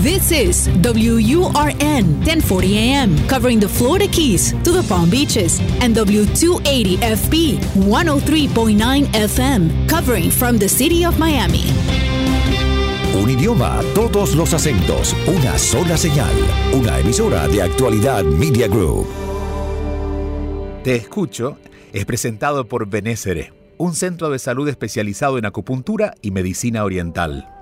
This is WURN 1040 AM, covering the Florida Keys to the Palm Beaches, and W280FB 103.9 FM, covering from the city of Miami. Un idioma, todos los acentos, una sola señal, una emisora de actualidad Media Group. Te escucho es presentado por Benésere, un centro de salud especializado en acupuntura y medicina oriental.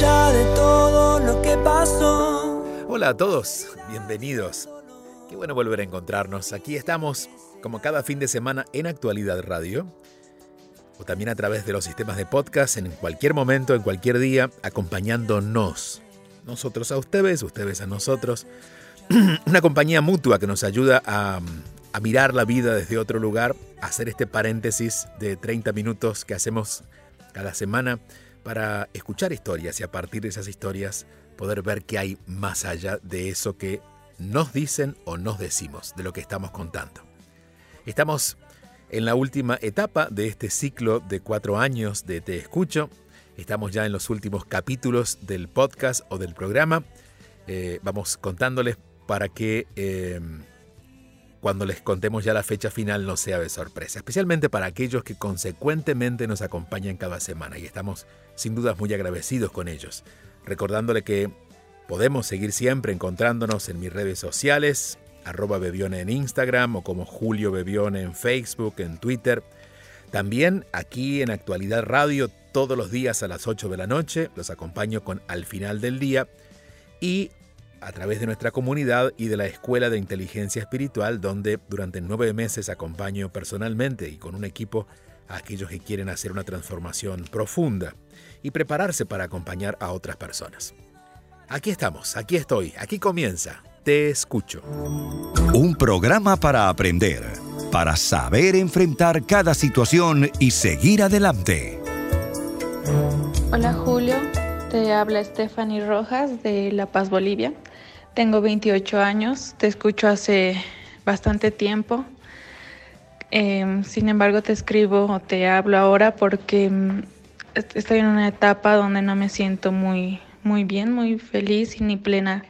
De todo lo que pasó. Hola a todos, bienvenidos. Qué bueno volver a encontrarnos. Aquí estamos, como cada fin de semana, en Actualidad Radio. O también a través de los sistemas de podcast, en cualquier momento, en cualquier día, acompañándonos. Nosotros a ustedes, ustedes a nosotros una compañía mutua que nos ayuda a, a, mirar la vida desde otro lugar, hacer este paréntesis de 30 minutos que hacemos cada semana para escuchar historias y a partir de esas historias poder ver qué hay más allá de eso que nos dicen o nos decimos, de lo que estamos contando. Estamos en la última etapa de este ciclo de cuatro años de Te Escucho. Estamos ya en los últimos capítulos del podcast o del programa. Eh, vamos contándoles para que eh, cuando les contemos ya la fecha final no sea de sorpresa, especialmente para aquellos que consecuentemente nos acompañan cada semana y estamos sin dudas muy agradecidos con ellos, recordándole que podemos seguir siempre encontrándonos en mis redes sociales, arroba Bebione en Instagram o como Julio Bebione en Facebook, en Twitter. También aquí en Actualidad Radio todos los días a las 8 de la noche, los acompaño con Al final del día y a través de nuestra comunidad y de la Escuela de Inteligencia Espiritual, donde durante nueve meses acompaño personalmente y con un equipo a aquellos que quieren hacer una transformación profunda y prepararse para acompañar a otras personas. Aquí estamos, aquí estoy, aquí comienza. Te escucho. Un programa para aprender, para saber enfrentar cada situación y seguir adelante. Hola Julio, te habla Stephanie Rojas de La Paz, Bolivia. Tengo 28 años, te escucho hace bastante tiempo. Eh, sin embargo, te escribo o te hablo ahora porque mm, estoy en una etapa donde no me siento muy, muy bien, muy feliz y ni plena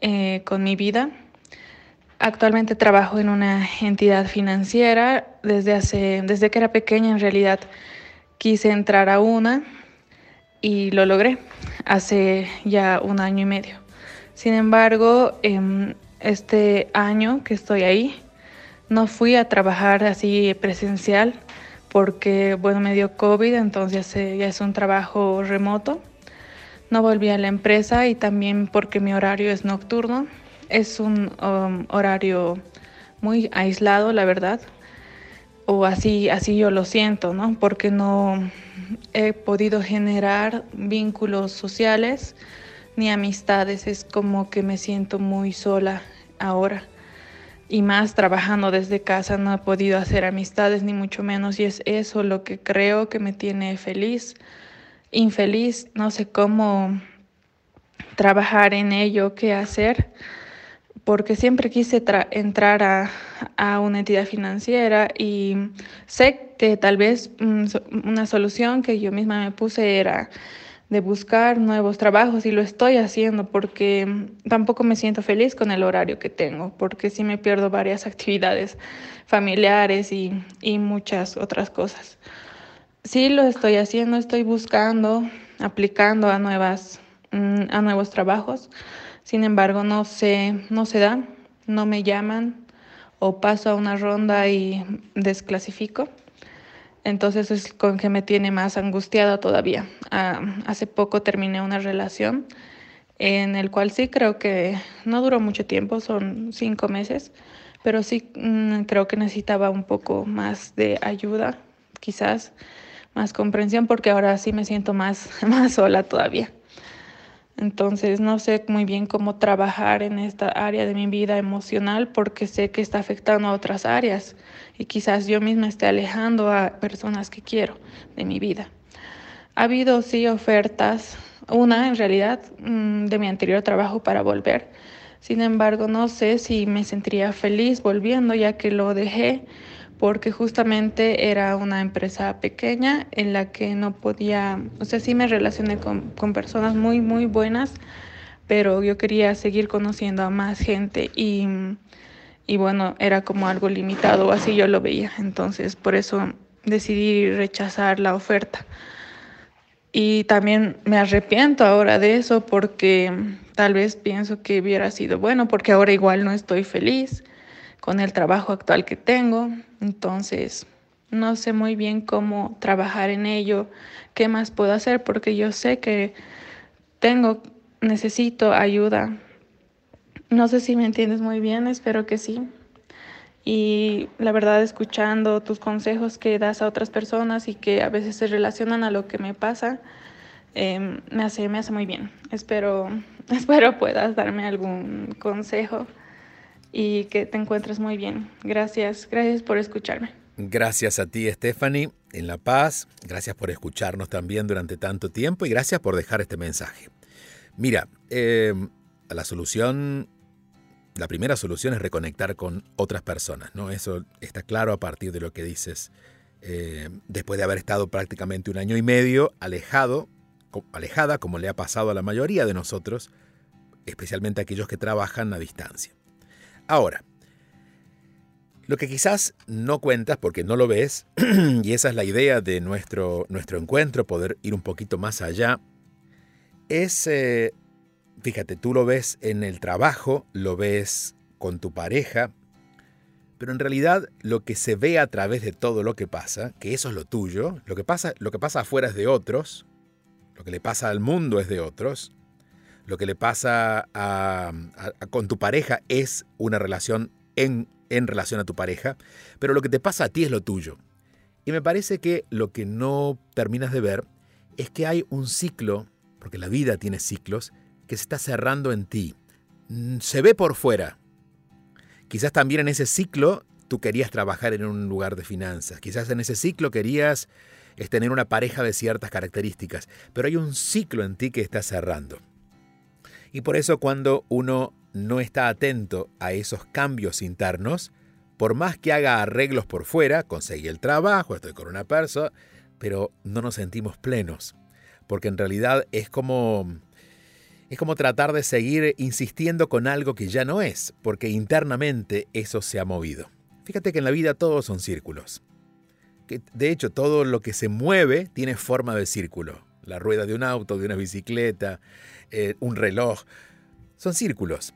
eh, con mi vida. Actualmente trabajo en una entidad financiera. Desde, hace, desde que era pequeña, en realidad, quise entrar a una y lo logré hace ya un año y medio. Sin embargo, eh, este año que estoy ahí, no fui a trabajar así presencial porque, bueno, me dio COVID, entonces eh, ya es un trabajo remoto. No volví a la empresa y también porque mi horario es nocturno. Es un um, horario muy aislado, la verdad. O así, así yo lo siento, ¿no? Porque no he podido generar vínculos sociales ni amistades. Es como que me siento muy sola ahora. Y más trabajando desde casa no he podido hacer amistades ni mucho menos. Y es eso lo que creo que me tiene feliz, infeliz. No sé cómo trabajar en ello, qué hacer. Porque siempre quise entrar a, a, una entidad financiera y sé que tal vez mm, una solución que yo misma me puse era de buscar nuevos trabajos y lo estoy haciendo porque tampoco me siento feliz con el horario que tengo, porque sí me pierdo varias actividades familiares y, y muchas otras cosas. Sí lo estoy haciendo, estoy buscando, aplicando a, nuevas, mm, a nuevos trabajos, sin embargo no se, no se da, no me llaman o paso a una ronda y desclasifico. Entonces es con que me tiene más angustiada todavía. Ah, hace poco terminé una relación en el cual sí creo que no duró mucho tiempo, son cinco meses, pero sí mm, creo que necesitaba un poco más de ayuda, quizás más comprensión, porque ahora sí me siento más, más sola todavía. Entonces no sé muy bien cómo trabajar en esta área de mi vida emocional porque sé que está afectando a otras áreas y quizás yo misma esté alejando a personas que quiero de mi vida. Ha habido sí ofertas, una en realidad mm, de mi anterior trabajo para volver. Sin embargo, no sé si me sentiría feliz volviendo ya que lo dejé porque justamente era una empresa pequeña en la que no podía, o sea, sí me relacioné con, con personas muy, muy buenas, pero yo quería seguir conociendo a más gente y, y bueno, era como algo limitado, así yo lo veía, entonces por eso decidí rechazar la oferta. Y también me arrepiento ahora de eso porque tal vez pienso que hubiera sido bueno, porque ahora igual no estoy feliz con el trabajo actual que tengo. Entonces, no sé muy bien cómo trabajar en ello, qué más puedo hacer, porque yo sé que tengo, necesito ayuda. No sé si me entiendes muy bien, espero que sí. Y la verdad, escuchando tus consejos que das a otras personas y que a veces se relacionan a lo que me pasa, em, me, hace, me hace muy bien. Espero, espero puedas darme algún consejo y que te encuentres muy bien. Gracias, gracias por escucharme. Gracias a ti, Stephanie, en La Paz. Gracias por escucharnos también durante tanto tiempo y gracias por dejar este mensaje. Mira, em, la solución, la primera solución es reconectar con otras personas, ¿no? Eso está claro a partir de lo que dices. Eh, después de haber estado prácticamente un año y medio alejado, alejada, como le ha pasado a la mayoría de nosotros, especialmente aquellos que trabajan a distancia. Ahora, lo que quizás no cuentas porque no lo ves, y esa es la idea de nuestro, nuestro encuentro, poder ir un poquito más allá, es, eh, fíjate, tú lo ves en el trabajo, lo ves con tu pareja, pero en realidad lo que se ve a través de todo lo que pasa, que eso es lo tuyo, lo que pasa, lo que pasa afuera es de otros, lo que le pasa al mundo es de otros, lo que le pasa con tu pareja es una relación en, relación a tu pareja, pero lo que te pasa a ti es lo tuyo. Y me parece que lo que no terminas de ver es que hay un ciclo, porque la vida tiene ciclos, que se está cerrando en ti. Mm, se ve por fuera. Quizás también en ese ciclo tú querías trabajar en un lugar de finanzas. Quizás en ese ciclo querías tener una pareja de ciertas características. Pero hay un ciclo en ti que está cerrando. Y por eso cuando uno no está atento a esos cambios internos, por más que haga arreglos por fuera, conseguí el trabajo, estoy con una persona, pero no nos sentimos plenos, porque en realidad es como es como tratar de seguir insistiendo con algo que ya no es, porque internamente eso se ha movido. Fíjate que en la vida todos son círculos. De hecho, todo lo que se mueve tiene forma de círculo. La rueda de un auto, de una bicicleta, eh, un reloj. Son círculos.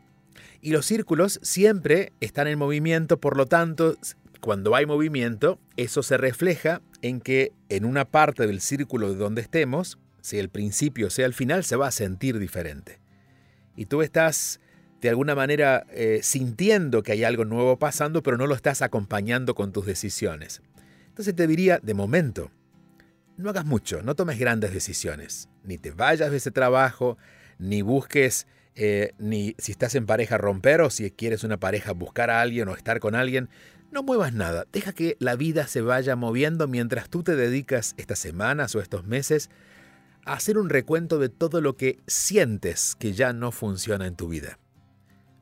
Y los círculos siempre están en movimiento, por lo tanto, cuando hay movimiento, eso se refleja en que en una parte del círculo de donde estemos, sea el principio, sea el final, se va a sentir diferente. Y tú estás de alguna manera eh, sintiendo que hay algo nuevo pasando, pero no lo estás acompañando con tus decisiones. Entonces te diría, de momento, no hagas mucho, no tomes grandes decisiones, ni te vayas de ese trabajo, ni busques, eh, ni si estás en pareja romper o si quieres una pareja buscar a alguien o estar con alguien. No muevas nada, deja que la vida se vaya moviendo mientras tú te dedicas estas semanas o estos meses a hacer un recuento de todo lo que sientes que ya no funciona en tu vida.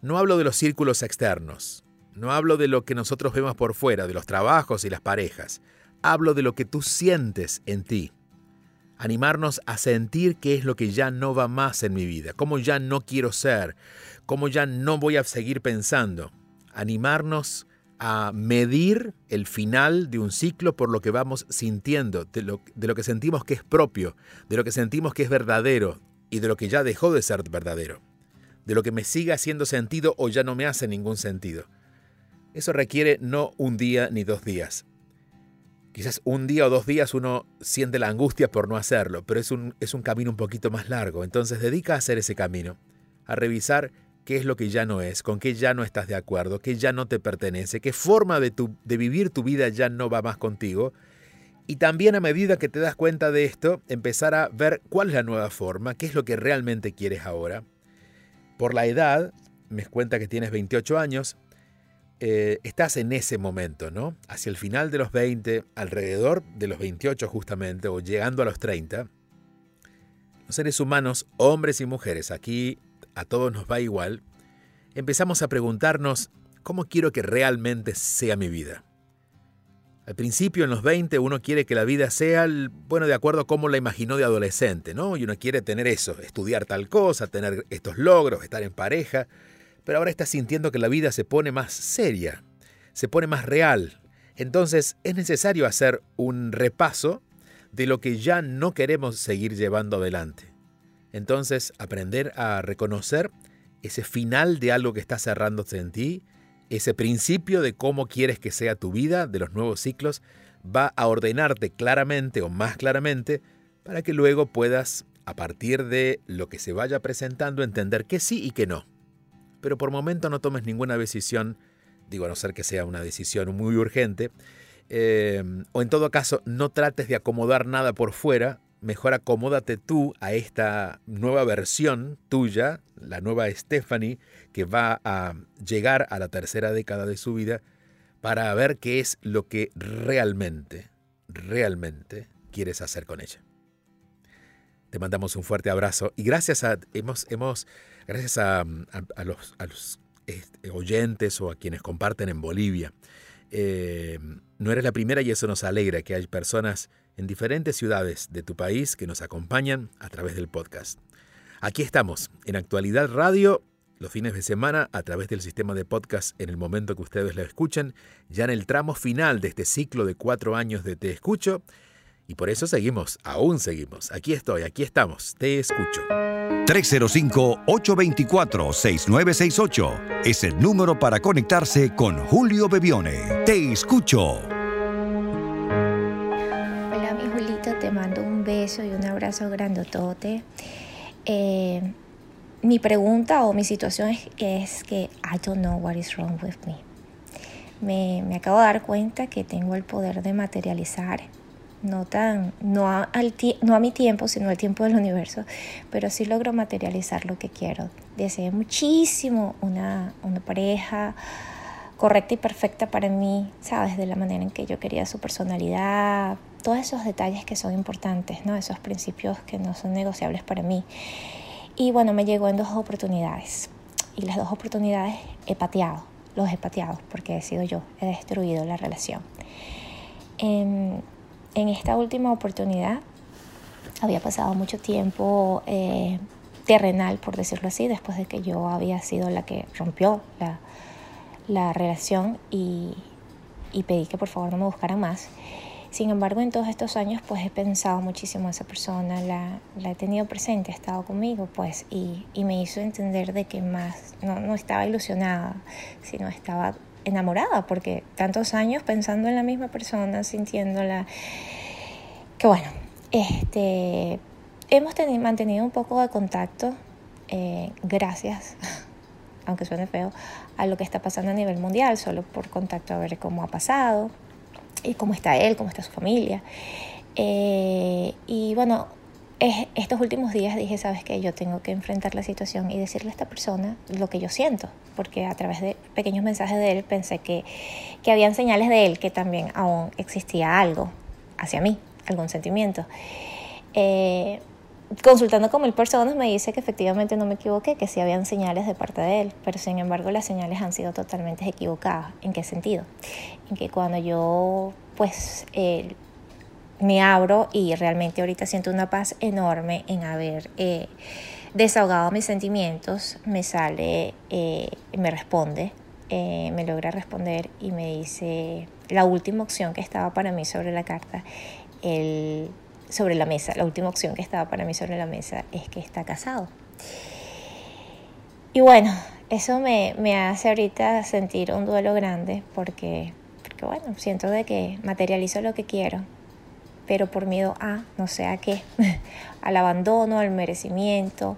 No hablo de los círculos externos, no hablo de lo que nosotros vemos por fuera, de los trabajos y las parejas, hablo de lo que tú sientes en ti animarnos a sentir qué es lo que ya no va más en mi vida, cómo ya no quiero ser, cómo ya no voy a seguir pensando. Animarnos a medir el final de un ciclo por lo que vamos sintiendo, de lo, de lo que sentimos que es propio, de lo que sentimos que es verdadero y de lo que ya dejó de ser verdadero, de lo que me sigue haciendo sentido o ya no me hace ningún sentido. Eso requiere no un día ni dos días, Quizás un día o dos días uno siente la angustia por no hacerlo, pero es un, es un camino un poquito más largo. Entonces dedica a hacer ese camino, a revisar qué es lo que ya no es, con qué ya no estás de acuerdo, qué ya no te pertenece, qué forma de, tu, de vivir tu vida ya no va más contigo Y también a medida que te das cuenta de esto, empezar a ver cuál es la nueva forma, qué es lo que realmente quieres ahora. Por la edad, me cuenta que tienes 28 años, eh, estás en ese momento, ¿no? Hacia el final de los 20, alrededor de los 28 justamente, o llegando a los 30. Los seres humanos, hombres y mujeres, aquí a todos nos va igual, empezamos a preguntarnos, ¿cómo quiero que realmente sea mi vida? Al principio, en los 20, uno quiere que la vida sea, bueno, de acuerdo a cómo la imaginó de adolescente, ¿no? Y uno quiere tener eso, estudiar tal cosa, tener estos logros, estar en pareja, pero ahora está sintiendo que la vida se pone más seria, se pone más real. Entonces es necesario hacer un repaso de lo que ya no queremos seguir llevando adelante. Entonces aprender a reconocer ese final de algo que está cerrándose en ti, ese principio de cómo quieres que sea tu vida, de los nuevos ciclos, va a ordenarte claramente o más claramente para que luego puedas, a partir de lo que se vaya presentando, entender que sí y que no. Pero por momento no tomes ninguna decisión, digo a no ser que sea una decisión muy urgente, eh, o en todo caso no trates de acomodar nada por fuera, mejor acomódate tú a esta nueva versión tuya, la nueva Stephanie, que va a llegar a la tercera década de su vida, para ver qué es lo que realmente, realmente quieres hacer con ella. Te mandamos un fuerte abrazo y gracias a, hemos, hemos, gracias a, los, este, oyentes o a quienes comparten en Bolivia. Eh, no eres la primera y eso nos alegra que hay personas en diferentes ciudades de tu país que nos acompañan a través del podcast. Aquí estamos, en Actualidad Radio, los fines de semana, a través del sistema de podcast en el momento que ustedes lo escuchan, ya en el tramo final de este ciclo de cuatro años de Te Escucho, y por eso seguimos, aún seguimos. Aquí estoy, aquí estamos, Te Escucho. 305-824-6968 es el número para conectarse con Julio Bebione. Te Escucho. te mando un beso y un abrazo grandotote. Eh, mi pregunta o mi situación es, que I don't know what is wrong with me. me. Me, acabo de dar cuenta que tengo el poder de materializar, no, tan, no, a, al, no a mi tiempo, sino al tiempo del universo, pero sí logro materializar lo que quiero. Deseé muchísimo una, una pareja, correcta y perfecta para mí, ¿sabes? De la manera en que yo quería su personalidad, todos esos detalles que son importantes, ¿no? Esos principios que no son negociables para mí. Y bueno, me llegó en dos oportunidades. Y las dos oportunidades he pateado, los he pateado porque he sido yo, he destruido la relación. En, en esta última oportunidad había pasado mucho tiempo eh, terrenal, por decirlo así, después de que yo había sido la que rompió la, la relación y, pedí que por favor no me buscaran más. Sin embargo, en todos estos años, pues he pensado muchísimo en esa persona, la, he tenido presente, ha estado conmigo, pues, y, y, me hizo entender de que más no, no estaba ilusionada, sino estaba enamorada, porque tantos años pensando en la misma persona, sintiéndola, que bueno, este, hemos tenido, mantenido un poco de contacto, eh, gracias, aunque suene feo, a lo que está pasando a nivel mundial, solo por contacto a ver cómo ha pasado y cómo está él, cómo está su familia. Eh, y bueno, estos últimos días dije, sabes que yo tengo que enfrentar la situación y decirle a esta persona lo que yo siento, porque a través de pequeños mensajes de él pensé que, que habían señales de él que también aún existía algo hacia mí, algún sentimiento. Eh, consultando con mil personas me dice que efectivamente no me equivoqué, que sí habían señales de parte de él, pero sin embargo las señales han sido totalmente equivocadas. ¿En qué sentido? En que cuando yo pues eh, me abro y realmente ahorita siento una paz enorme en haber eh, desahogado mis sentimientos, me sale, eh, me responde, me logra responder y me dice la última opción que estaba para mí sobre la carta, el sobre la mesa, la última opción que estaba para mí sobre la mesa es que está casado. Y bueno, eso me, me hace ahorita sentir un duelo grande porque, porque, bueno, siento de que materializo lo que quiero, pero por miedo a, no sé a qué, al abandono, al merecimiento,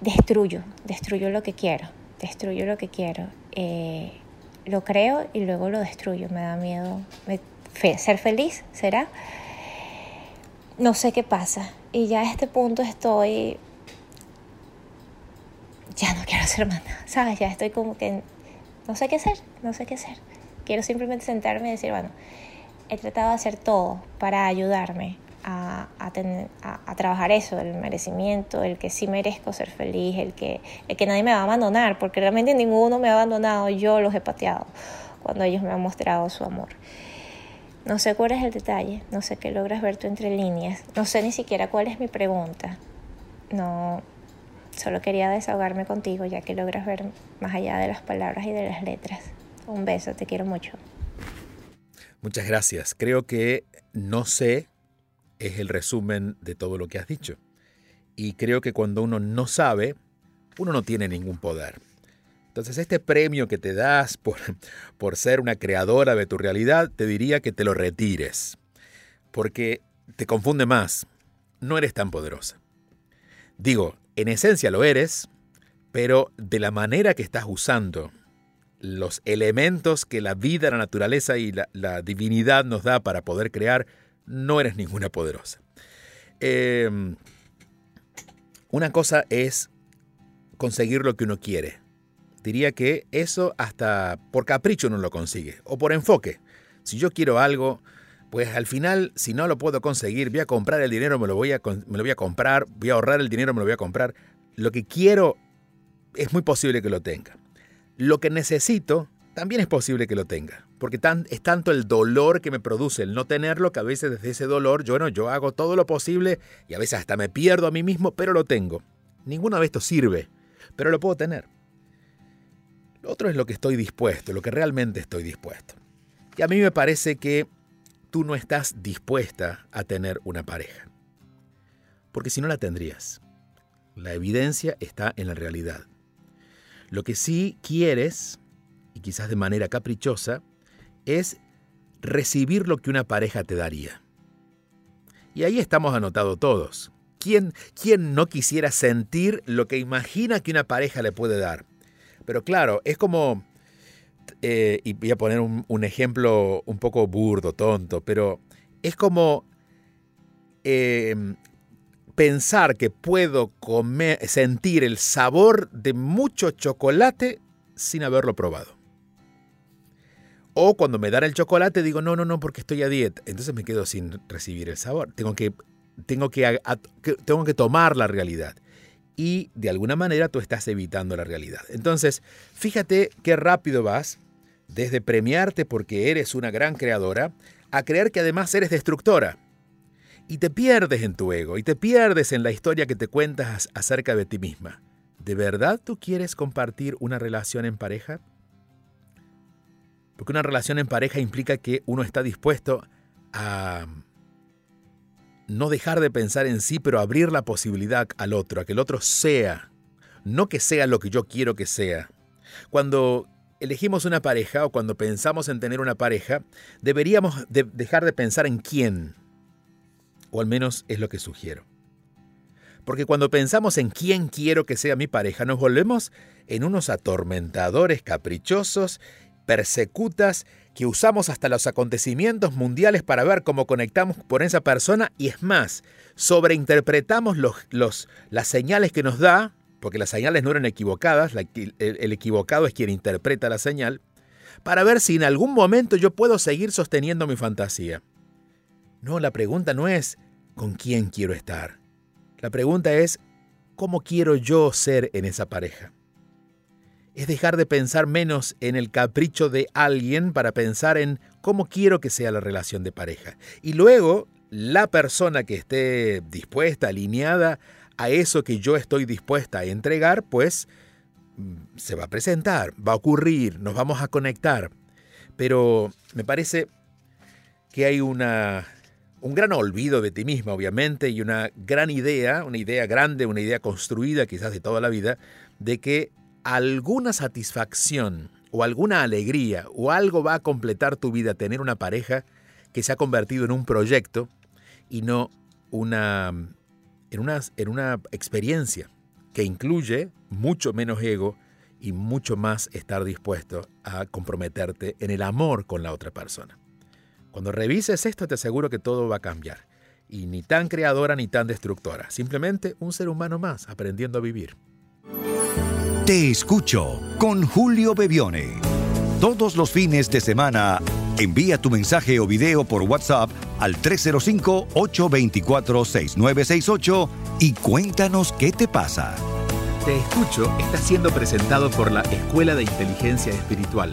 destruyo, destruyo lo que quiero, destruyo lo que quiero. Eh, lo creo y luego lo destruyo, me da miedo ser feliz, ¿será? no sé qué pasa. Y ya a este punto estoy... Ya no quiero hacer más ¿sabes? Ya estoy como que... No sé qué hacer, no sé qué hacer. Quiero simplemente sentarme y decir, bueno, he tratado de hacer todo para ayudarme a, a, trabajar eso, el merecimiento, el que sí merezco ser feliz, el que, el que nadie me va a abandonar, porque realmente ninguno me ha abandonado, yo los he pateado cuando ellos me han mostrado su amor. No sé cuál es el detalle, no sé qué logras ver tú entre líneas, no sé ni siquiera cuál es mi pregunta. No, solo quería desahogarme contigo ya que logras ver más allá de las palabras y de las letras. Un beso, te quiero mucho. Muchas gracias. Creo que no sé es el resumen de todo lo que has dicho. Y creo que cuando uno no sabe, uno no tiene ningún poder. Entonces este premio que te das por, por ser una creadora de tu realidad, te diría que te lo retires, porque te confunde más, no eres tan poderosa. Digo, en esencia lo eres, pero de la manera que estás usando los elementos que la vida, la naturaleza y la, divinidad nos da para poder crear, no eres ninguna poderosa. Em, una cosa es conseguir lo que uno quiere, diría que eso hasta por capricho no lo consigue, o por enfoque. Si yo quiero algo, pues al final, si no lo puedo conseguir, voy a comprar el dinero, me lo voy a, me lo voy a comprar, voy a ahorrar el dinero, me lo voy a comprar. Lo que quiero es muy posible que lo tenga. Lo que necesito también es posible que lo tenga, porque es tanto el dolor que me produce el no tenerlo que a veces desde ese dolor yo, no, yo hago todo lo posible y a veces hasta me pierdo a mí mismo, pero lo tengo. Ninguna de esto sirve, pero lo puedo tener. Lo otro es lo que estoy dispuesto, lo que realmente estoy dispuesto. Y a mí me parece que tú no estás dispuesta a tener una pareja. Porque si no la tendrías. La evidencia está en la realidad. Lo que sí quieres, y quizás de manera caprichosa, es recibir lo que una pareja te daría. Y ahí estamos anotados todos. ¿Quién, ¿Quién no quisiera sentir lo que imagina que una pareja le puede dar? Pero claro, es como, eh, y voy a poner un, ejemplo un poco burdo, tonto, pero es como em, pensar que puedo comer, sentir el sabor de mucho chocolate sin haberlo probado. O cuando me dan el chocolate digo, no, no, no, porque estoy a dieta. Entonces me quedo sin recibir el sabor. Tengo que, tengo que, tengo que tomar la realidad y de alguna manera tú estás evitando la realidad. Entonces, fíjate qué rápido vas desde premiarte porque eres una gran creadora a creer que además eres destructora. Y te pierdes en tu ego y te pierdes en la historia que te cuentas acerca de ti misma. ¿De verdad tú quieres compartir una relación en pareja? Porque una relación en pareja implica que uno está dispuesto a no dejar de pensar en sí, pero abrir la posibilidad al otro, a que el otro sea, no que sea lo que yo quiero que sea. Cuando elegimos una pareja o cuando pensamos en tener una pareja, deberíamos dejar de pensar en quién, o al menos es lo que sugiero. Porque cuando pensamos en quién quiero que sea mi pareja, nos volvemos en unos atormentadores caprichosos, persecutas que usamos hasta los acontecimientos mundiales para ver cómo conectamos con esa persona y es más, sobreinterpretamos los, las señales que nos da, porque las señales no eran equivocadas, el, el equivocado es quien interpreta la señal, para ver si en algún momento yo puedo seguir sosteniendo mi fantasía. No, la pregunta no es con quién quiero estar. La pregunta es cómo quiero yo ser en esa pareja es dejar de pensar menos en el capricho de alguien para pensar en cómo quiero que sea la relación de pareja. Y luego, la persona que esté dispuesta, alineada a eso que yo estoy dispuesta a entregar, pues mm, se va a presentar, va a ocurrir, nos vamos a conectar. Pero me parece que hay una, un gran olvido de ti misma, obviamente, y una gran idea, una idea grande, una idea construida quizás de toda la vida, de que alguna satisfacción o alguna alegría o algo va a completar tu vida tener una pareja que se ha convertido en un proyecto y no una, en, una, en una experiencia que incluye mucho menos ego y mucho más estar dispuesto a comprometerte en el amor con la otra persona. Cuando revises esto te aseguro que todo va a cambiar y ni tan creadora ni tan destructora. Simplemente un ser humano más aprendiendo a vivir. Te escucho con Julio Bebione. Todos los fines de semana, envía tu mensaje o video por WhatsApp al 305-824-6968 y cuéntanos qué te pasa. Te escucho está siendo presentado por la Escuela de Inteligencia Espiritual,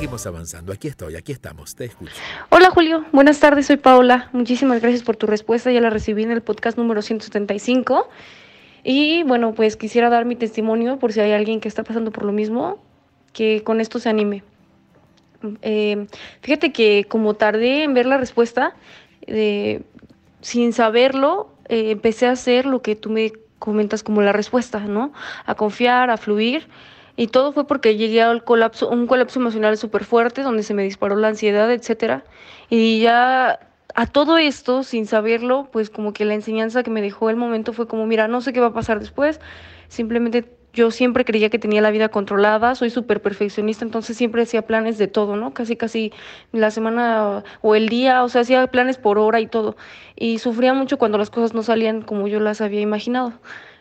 Seguimos avanzando. Aquí estoy, aquí estamos. Te escucho. Hola Julio, buenas tardes, soy Paula. Muchísimas gracias por tu respuesta. Ya la recibí en el podcast número 175. Y bueno, pues quisiera dar mi testimonio por si hay alguien que está pasando por lo mismo, que con esto se anime. Eh, fíjate que como tardé en ver la respuesta, eh, sin saberlo, eh, empecé a hacer lo que tú me comentas como la respuesta, ¿no? A confiar, a fluir. Y todo fue porque llegué al colapso, un colapso emocional súper fuerte, donde se me disparó la ansiedad, etcétera. Y ya a todo esto, sin saberlo, pues como que la enseñanza que me dejó el momento fue como, mira, no sé qué va a pasar después, simplemente yo siempre creía que tenía la vida controlada, soy súper perfeccionista, entonces siempre hacía planes de todo, ¿no? Casi, casi la semana o el día, o sea, hacía planes por hora y todo. Y sufría mucho cuando las cosas no salían como yo las había imaginado,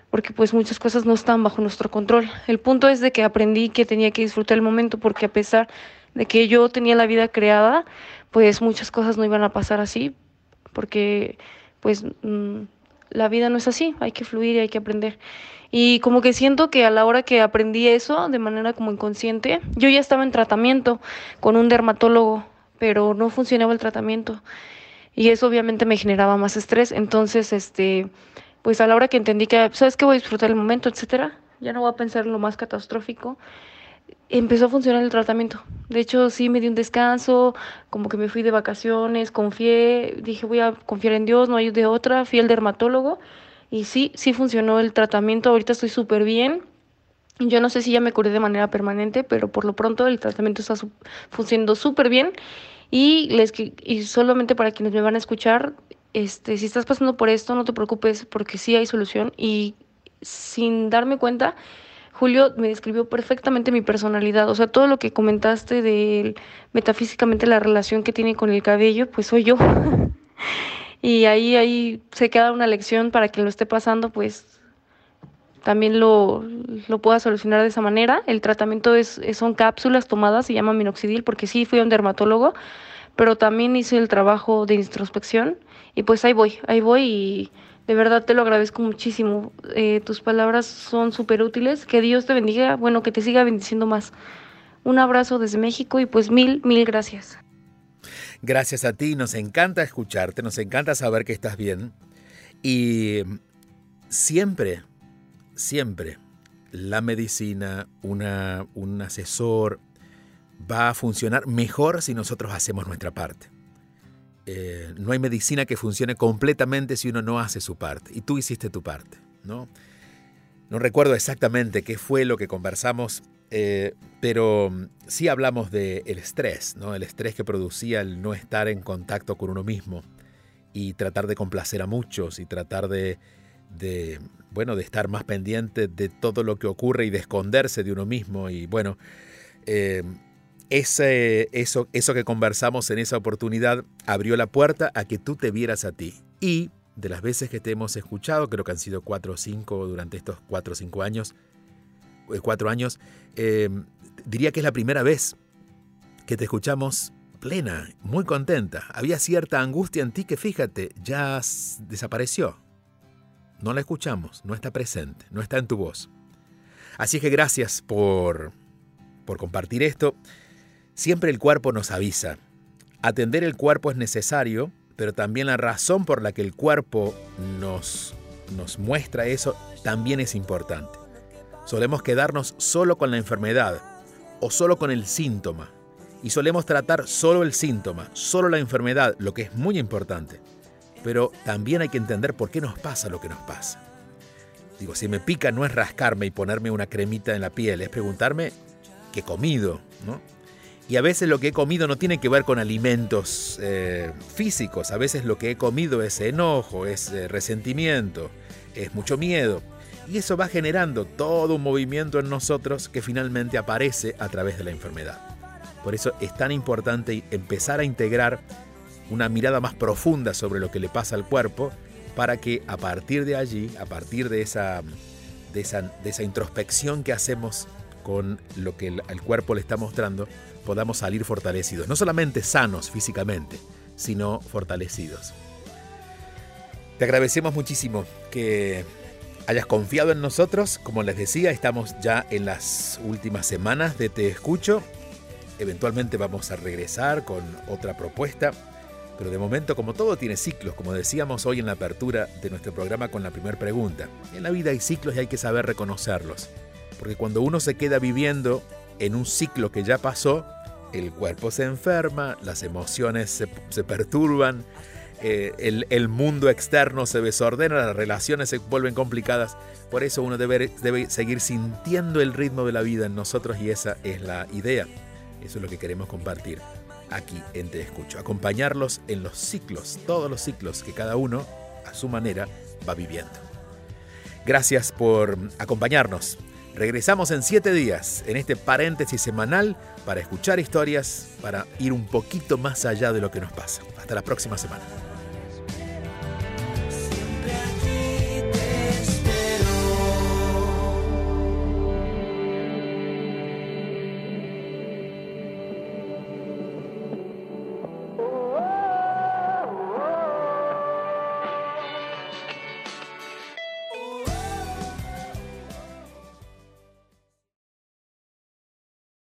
porque pues muchas cosas no están bajo nuestro control. El punto es de que aprendí que tenía que disfrutar el momento, porque a pesar de que yo tenía la vida creada, pues muchas cosas no iban a pasar así, porque pues mm, la vida no es así, hay que fluir y hay que aprender. Y como que siento que a la hora que aprendí eso, de manera como inconsciente, yo ya estaba en tratamiento con un dermatólogo, pero no funcionaba el tratamiento. Y eso obviamente me generaba más estrés. Entonces, este, pues a la hora que entendí que, ¿sabes qué? Voy a disfrutar el momento, etcétera, ya no voy a pensar en lo más catastrófico empezó a funcionar el tratamiento. De hecho, sí me di un descanso, como que me fui de vacaciones, confié, dije voy a confiar en Dios, no hay de otra, fui al dermatólogo y sí, sí funcionó el tratamiento, ahorita estoy súper bien. Yo no sé si ya me curé de manera permanente, pero por lo pronto el tratamiento está funcionando súper bien. Y, les, y solamente para quienes me van a escuchar, este, si estás pasando por esto, no te preocupes porque sí hay solución. Y sin darme cuenta, Julio me describió perfectamente mi personalidad, o sea, todo lo que comentaste de metafísicamente la relación que tiene con el cabello, pues soy yo. y ahí, ahí se queda una lección para quien lo esté pasando, pues también lo, lo pueda solucionar de esa manera. El tratamiento es, son cápsulas tomadas, se llama minoxidil, porque sí fui a un dermatólogo, pero también hice el trabajo de introspección y pues ahí voy, ahí voy y de verdad te lo agradezco muchísimo. Eh, tus palabras son súper útiles. Que Dios te bendiga. Bueno, que te siga bendiciendo más. Un abrazo desde México y pues mil, mil gracias. Gracias a ti. Nos encanta escucharte. Nos encanta saber que estás bien. Y siempre, siempre la medicina, una, un asesor va a funcionar mejor si nosotros hacemos nuestra parte. Eh, no hay medicina que funcione completamente si uno no hace su parte. Y tú hiciste tu parte, ¿no? No recuerdo exactamente qué fue lo que conversamos, eh, pero mm, sí hablamos del estrés, ¿no? El estrés que producía el no estar en contacto con uno mismo y tratar de complacer a muchos y tratar de, bueno, de estar más pendiente de todo lo que ocurre y de esconderse de uno mismo. Y bueno, eh, eso, eso que conversamos en esa oportunidad abrió la puerta a que tú te vieras a ti. Y de las veces que te hemos escuchado, creo que han sido cuatro o cinco durante estos cuatro o cinco años, eh, cuatro años, em, diría que es la primera vez que te escuchamos plena, muy contenta. Había cierta angustia en ti que fíjate, ya desapareció. No la escuchamos, no está presente, no está en tu voz. Así que gracias por, por compartir esto. Siempre el cuerpo nos avisa. Atender el cuerpo es necesario, pero también la razón por la que el cuerpo nos, nos muestra eso también es importante. Solemos quedarnos solo con la enfermedad o solo con el síntoma. Y solemos tratar solo el síntoma, solo la enfermedad, lo que es muy importante. Pero también hay que entender por qué nos pasa lo que nos pasa. Digo, si me pica no es rascarme y ponerme una cremita en la piel, es preguntarme qué he comido, ¿no? Y a veces lo que he comido no tiene que ver con alimentos eh, físicos, a veces lo que he comido es enojo, es eh, resentimiento, es mucho miedo. Y eso va generando todo un movimiento en nosotros que finalmente aparece a través de la enfermedad. Por eso es tan importante empezar a integrar una mirada más profunda sobre lo que le pasa al cuerpo para que a partir de allí, a partir de esa, de esa, introspección que hacemos con lo que el, el cuerpo le está mostrando, podamos salir fortalecidos. No solamente sanos físicamente, sino fortalecidos. Te agradecemos muchísimo que hayas confiado en nosotros. Como les decía, estamos ya en las últimas semanas de Te Escucho. Eventualmente vamos a regresar con otra propuesta. Pero de momento, como todo tiene ciclos, como decíamos hoy en la apertura de nuestro programa con la primera pregunta, en la vida hay ciclos y hay que saber reconocerlos. Porque cuando uno se queda viviendo en un ciclo que ya pasó, el cuerpo se enferma, las emociones se, perturban, eh, el, mundo externo se desordena, las relaciones se vuelven complicadas. Por eso uno debe, debe seguir sintiendo el ritmo de la vida en nosotros y esa es la idea. Eso es lo que queremos compartir aquí en Te Escucho. Acompañarlos en los ciclos, todos los ciclos que cada uno a su manera va viviendo. Gracias por acompañarnos. Regresamos en siete días en este paréntesis semanal para escuchar historias, para ir un poquito más allá de lo que nos pasa. Hasta la próxima semana.